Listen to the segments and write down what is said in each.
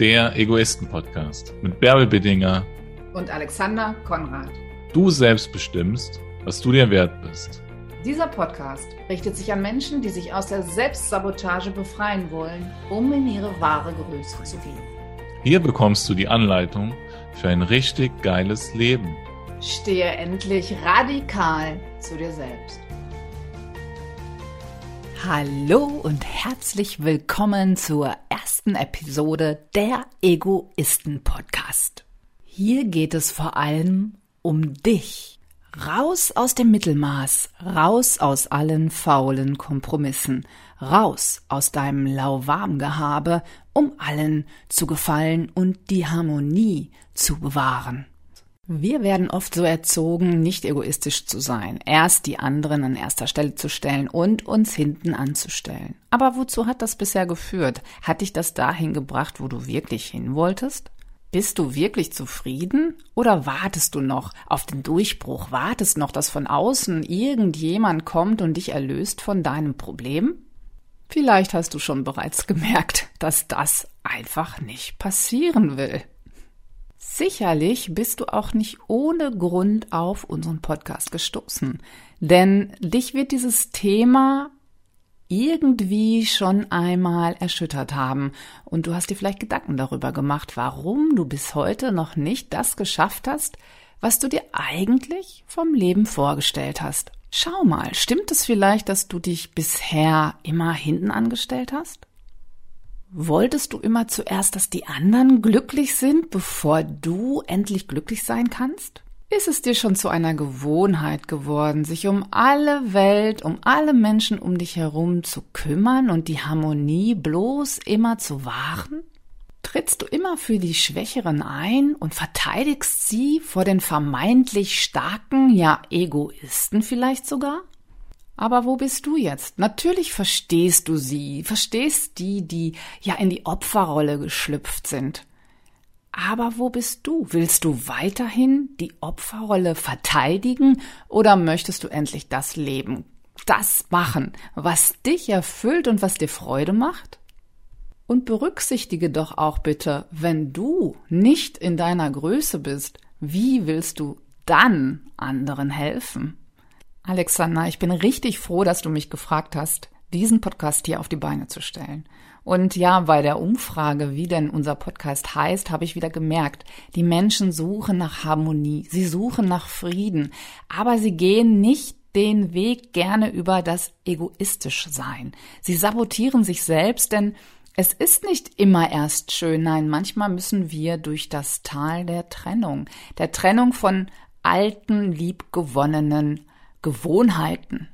der Egoisten-Podcast mit Bärbel Beddinger und Alexander Konrad. Du selbst bestimmst, was du dir wert bist. Dieser Podcast richtet sich an Menschen, die sich aus der Selbstsabotage befreien wollen, um in ihre wahre Größe zu gehen. Hier bekommst du die Anleitung für ein richtig geiles Leben. Stehe endlich radikal zu dir selbst. Hallo und herzlich willkommen zur ersten Episode der Egoisten Podcast. Hier geht es vor allem um dich. Raus aus dem Mittelmaß, raus aus allen faulen Kompromissen, raus aus deinem lauwarm Gehabe, um allen zu gefallen und die Harmonie zu bewahren. Wir werden oft so erzogen, nicht egoistisch zu sein, erst die anderen an erster Stelle zu stellen und uns hinten anzustellen. Aber wozu hat das bisher geführt? Hat dich das dahin gebracht, wo du wirklich hin wolltest? Bist du wirklich zufrieden? Oder wartest du noch auf den Durchbruch? Wartest noch, dass von außen irgendjemand kommt und dich erlöst von deinem Problem? Vielleicht hast du schon bereits gemerkt, dass das einfach nicht passieren will. Sicherlich bist du auch nicht ohne Grund auf unseren Podcast gestoßen, denn dich wird dieses Thema irgendwie schon einmal erschüttert haben und du hast dir vielleicht Gedanken darüber gemacht, warum du bis heute noch nicht das geschafft hast, was du dir eigentlich vom Leben vorgestellt hast. Schau mal, stimmt es vielleicht, dass du dich bisher immer hinten angestellt hast? Wolltest du immer zuerst, dass die anderen glücklich sind, bevor du endlich glücklich sein kannst? Ist es dir schon zu einer Gewohnheit geworden, sich um alle Welt, um alle Menschen um dich herum zu kümmern und die Harmonie bloß immer zu wahren? Trittst du immer für die Schwächeren ein und verteidigst sie vor den vermeintlich starken, ja Egoisten vielleicht sogar? Aber wo bist du jetzt? Natürlich verstehst du sie, verstehst die, die ja in die Opferrolle geschlüpft sind. Aber wo bist du? Willst du weiterhin die Opferrolle verteidigen oder möchtest du endlich das Leben, das machen, was dich erfüllt und was dir Freude macht? Und berücksichtige doch auch bitte, wenn du nicht in deiner Größe bist, wie willst du dann anderen helfen? Alexander, ich bin richtig froh, dass du mich gefragt hast, diesen Podcast hier auf die Beine zu stellen. Und ja, bei der Umfrage, wie denn unser Podcast heißt, habe ich wieder gemerkt, die Menschen suchen nach Harmonie, sie suchen nach Frieden, aber sie gehen nicht den Weg gerne über das egoistisch Sein. Sie sabotieren sich selbst, denn es ist nicht immer erst schön, nein, manchmal müssen wir durch das Tal der Trennung, der Trennung von alten, liebgewonnenen Gewohnheiten.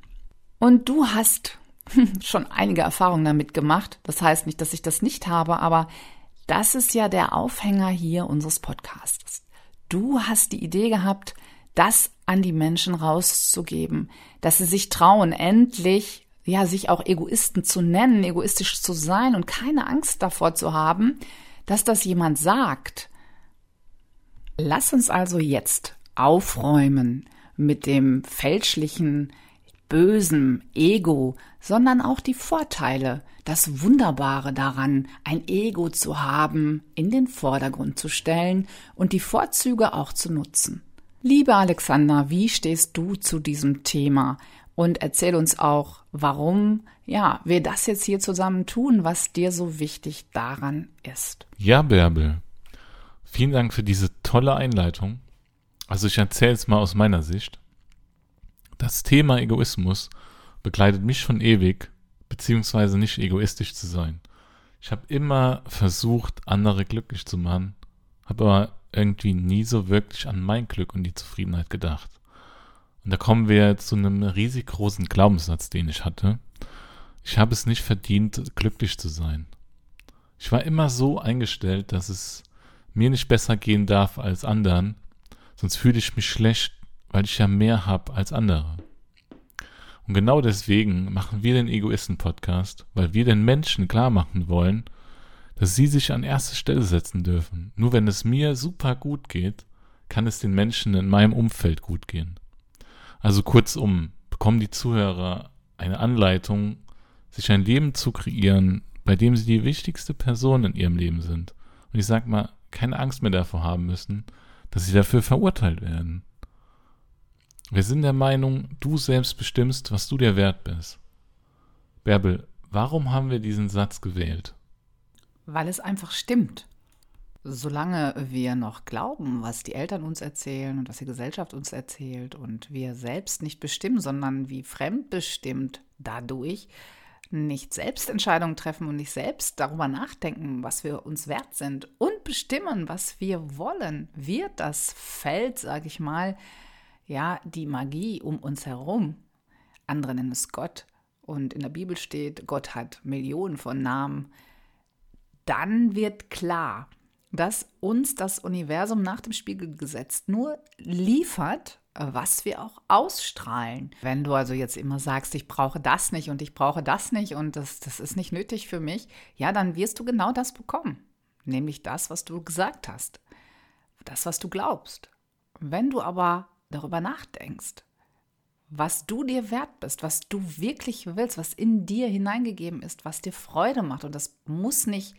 Und du hast schon einige Erfahrungen damit gemacht. Das heißt nicht, dass ich das nicht habe, aber das ist ja der Aufhänger hier unseres Podcasts. Du hast die Idee gehabt, das an die Menschen rauszugeben, dass sie sich trauen, endlich ja, sich auch Egoisten zu nennen, egoistisch zu sein und keine Angst davor zu haben, dass das jemand sagt. Lass uns also jetzt aufräumen mit dem fälschlichen, bösen Ego, sondern auch die Vorteile, das Wunderbare daran, ein Ego zu haben, in den Vordergrund zu stellen und die Vorzüge auch zu nutzen. Liebe Alexander, wie stehst du zu diesem Thema? Und erzähl uns auch, warum, ja, wir das jetzt hier zusammen tun, was dir so wichtig daran ist. Ja, Bärbel. Vielen Dank für diese tolle Einleitung. Also ich erzähle es mal aus meiner Sicht. Das Thema Egoismus begleitet mich schon ewig, beziehungsweise nicht egoistisch zu sein. Ich habe immer versucht, andere glücklich zu machen, habe aber irgendwie nie so wirklich an mein Glück und die Zufriedenheit gedacht. Und da kommen wir zu einem riesig großen Glaubenssatz, den ich hatte. Ich habe es nicht verdient, glücklich zu sein. Ich war immer so eingestellt, dass es mir nicht besser gehen darf als anderen Sonst fühle ich mich schlecht, weil ich ja mehr habe als andere. Und genau deswegen machen wir den Egoisten-Podcast, weil wir den Menschen klar machen wollen, dass sie sich an erste Stelle setzen dürfen. Nur wenn es mir super gut geht, kann es den Menschen in meinem Umfeld gut gehen. Also kurzum, bekommen die Zuhörer eine Anleitung, sich ein Leben zu kreieren, bei dem sie die wichtigste Person in ihrem Leben sind Und ich sag mal, keine Angst mehr davor haben müssen, dass sie dafür verurteilt werden. Wir sind der Meinung, du selbst bestimmst, was du dir wert bist. Bärbel, warum haben wir diesen Satz gewählt? Weil es einfach stimmt. Solange wir noch glauben, was die Eltern uns erzählen und was die Gesellschaft uns erzählt und wir selbst nicht bestimmen, sondern wie fremdbestimmt dadurch nicht selbst Entscheidungen treffen und nicht selbst darüber nachdenken, was wir uns wert sind und bestimmen, was wir wollen, wird das Feld, sage ich mal, ja, die Magie um uns herum, andere nennen es Gott, und in der Bibel steht, Gott hat Millionen von Namen, dann wird klar, dass uns das Universum nach dem Spiegelgesetz nur liefert, was wir auch ausstrahlen. Wenn du also jetzt immer sagst, ich brauche das nicht und ich brauche das nicht und das, das ist nicht nötig für mich, ja, dann wirst du genau das bekommen. Nämlich das, was du gesagt hast. Das, was du glaubst. Wenn du aber darüber nachdenkst, was du dir wert bist, was du wirklich willst, was in dir hineingegeben ist, was dir Freude macht. Und das muss nicht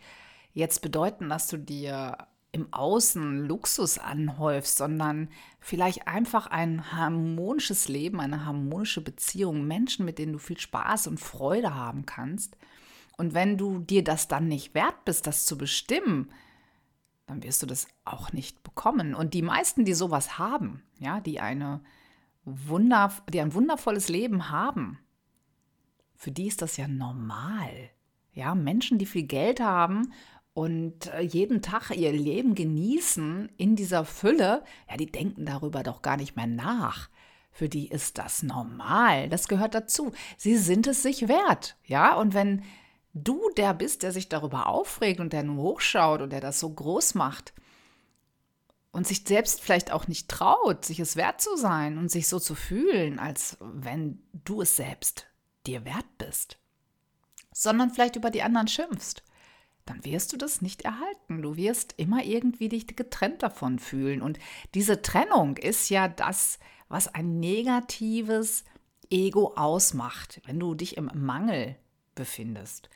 jetzt bedeuten, dass du dir im Außen Luxus anhäufst, sondern vielleicht einfach ein harmonisches Leben, eine harmonische Beziehung, Menschen, mit denen du viel Spaß und Freude haben kannst. Und wenn du dir das dann nicht wert bist, das zu bestimmen, dann wirst du das auch nicht bekommen. Und die meisten, die sowas haben, ja, die eine Wunder, die ein wundervolles Leben haben, für die ist das ja normal. Ja, Menschen, die viel Geld haben und äh, jeden Tag ihr Leben genießen in dieser Fülle, ja, die denken darüber doch gar nicht mehr nach. Für die ist das normal, das gehört dazu. Sie sind es sich wert, ja, und wenn du der bist, der sich darüber aufregt und der nur hochschaut und der das so groß macht und sich selbst vielleicht auch nicht traut, sich es wert zu sein und sich so zu fühlen, als wenn du es selbst dir wert bist, sondern vielleicht über die anderen schimpfst dann wirst du das nicht erhalten. Du wirst immer irgendwie dich getrennt davon fühlen. Und diese Trennung ist ja das, was ein negatives Ego ausmacht, wenn du dich im Mangel befindest.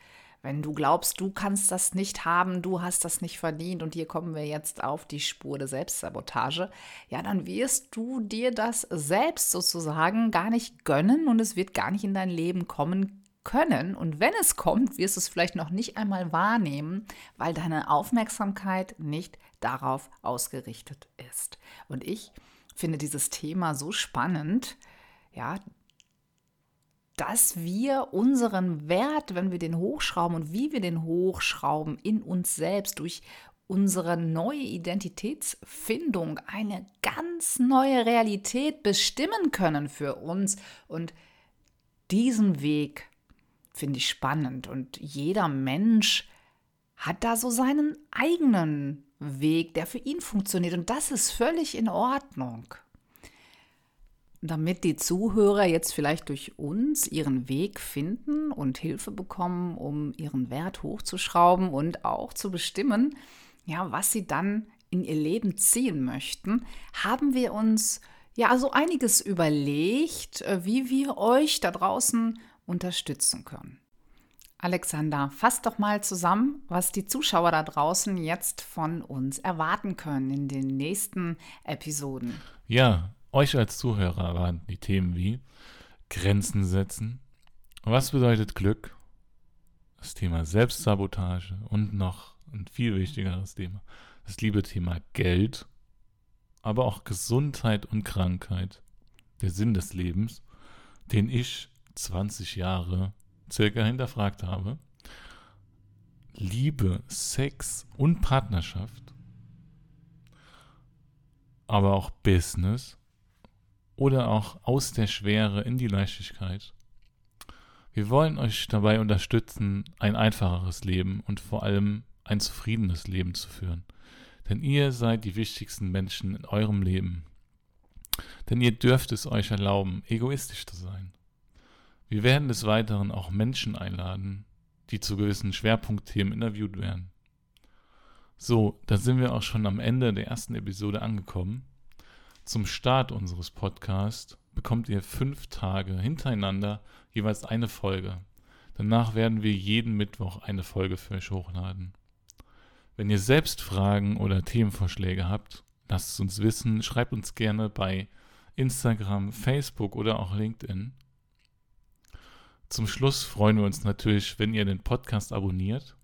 Wenn du glaubst, du kannst das nicht haben, du hast das nicht verdient und hier kommen wir jetzt auf die Spur der Selbstsabotage, ja, dann wirst du dir das selbst sozusagen gar nicht gönnen und es wird gar nicht in dein Leben kommen können. Und wenn es kommt, wirst du es vielleicht noch nicht einmal wahrnehmen, weil deine Aufmerksamkeit nicht darauf ausgerichtet ist. Und ich finde dieses Thema so spannend, ja, dass wir unseren Wert, wenn wir den hochschrauben und wie wir den hochschrauben in uns selbst durch unsere neue Identitätsfindung, eine ganz neue Realität bestimmen können für uns und diesen Weg finde ich spannend. Und jeder Mensch hat da so seinen eigenen Weg, der für ihn funktioniert. Und das ist völlig in Ordnung. Damit die Zuhörer jetzt vielleicht durch uns ihren Weg finden und Hilfe bekommen, um ihren Wert hochzuschrauben und auch zu bestimmen, ja, was sie dann in ihr Leben ziehen möchten, haben wir uns ja also einiges überlegt, äh, wie wir euch da draußen unterstützen können. Alexander, fass doch mal zusammen, was die Zuschauer da draußen jetzt von uns erwarten können in den nächsten Episoden. Ja, euch als Zuhörer erwarten die Themen wie Grenzen setzen. Was bedeutet Glück? Das Thema Selbstsabotage und noch ein viel wichtigeres Thema, das liebe Thema Geld, aber auch Gesundheit und Krankheit, der Sinn des Lebens, den ich 20 Jahre circa hinterfragt habe. Liebe, Sex und Partnerschaft, aber auch Business oder auch aus der Schwere in die Leichtigkeit. Wir wollen euch dabei unterstützen, ein einfacheres Leben und vor allem ein zufriedenes Leben zu führen. Denn ihr seid die wichtigsten Menschen in eurem Leben. Denn ihr dürft es euch erlauben, egoistisch zu sein. Wir werden des Weiteren auch Menschen einladen, die zu gewissen Schwerpunktthemen interviewt werden. So, da sind wir auch schon am Ende der ersten Episode angekommen. Zum Start unseres Podcasts bekommt ihr fünf Tage hintereinander jeweils eine Folge. Danach werden wir jeden Mittwoch eine Folge für euch hochladen. Wenn ihr selbst Fragen oder Themenvorschläge habt, lasst es uns wissen. Schreibt uns gerne bei Instagram, Facebook oder auch LinkedIn. Zum Schluss freuen wir uns natürlich, wenn ihr den Podcast abonniert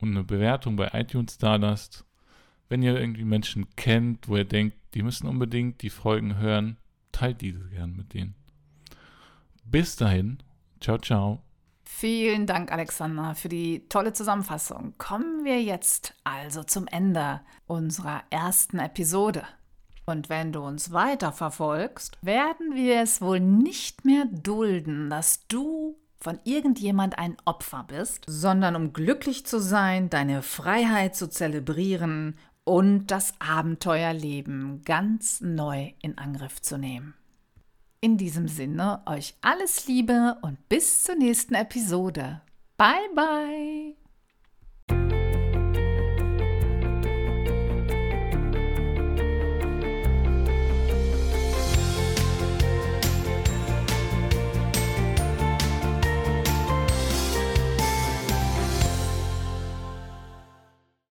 und eine Bewertung bei iTunes da lasst. Wenn ihr irgendwie Menschen kennt, wo ihr denkt, die müssen unbedingt die Folgen hören, teilt diese gern mit denen. Bis dahin, ciao, ciao. Vielen Dank, Alexander, für die tolle Zusammenfassung. Kommen wir jetzt also zum Ende unserer ersten Episode. Und wenn du uns weiter verfolgst, werden wir es wohl nicht mehr dulden, dass du von irgendjemand ein Opfer bist, sondern um glücklich zu sein, deine Freiheit zu zelebrieren und das Abenteuerleben ganz neu in Angriff zu nehmen. In diesem Sinne, euch alles Liebe und bis zur nächsten Episode. Bye bye!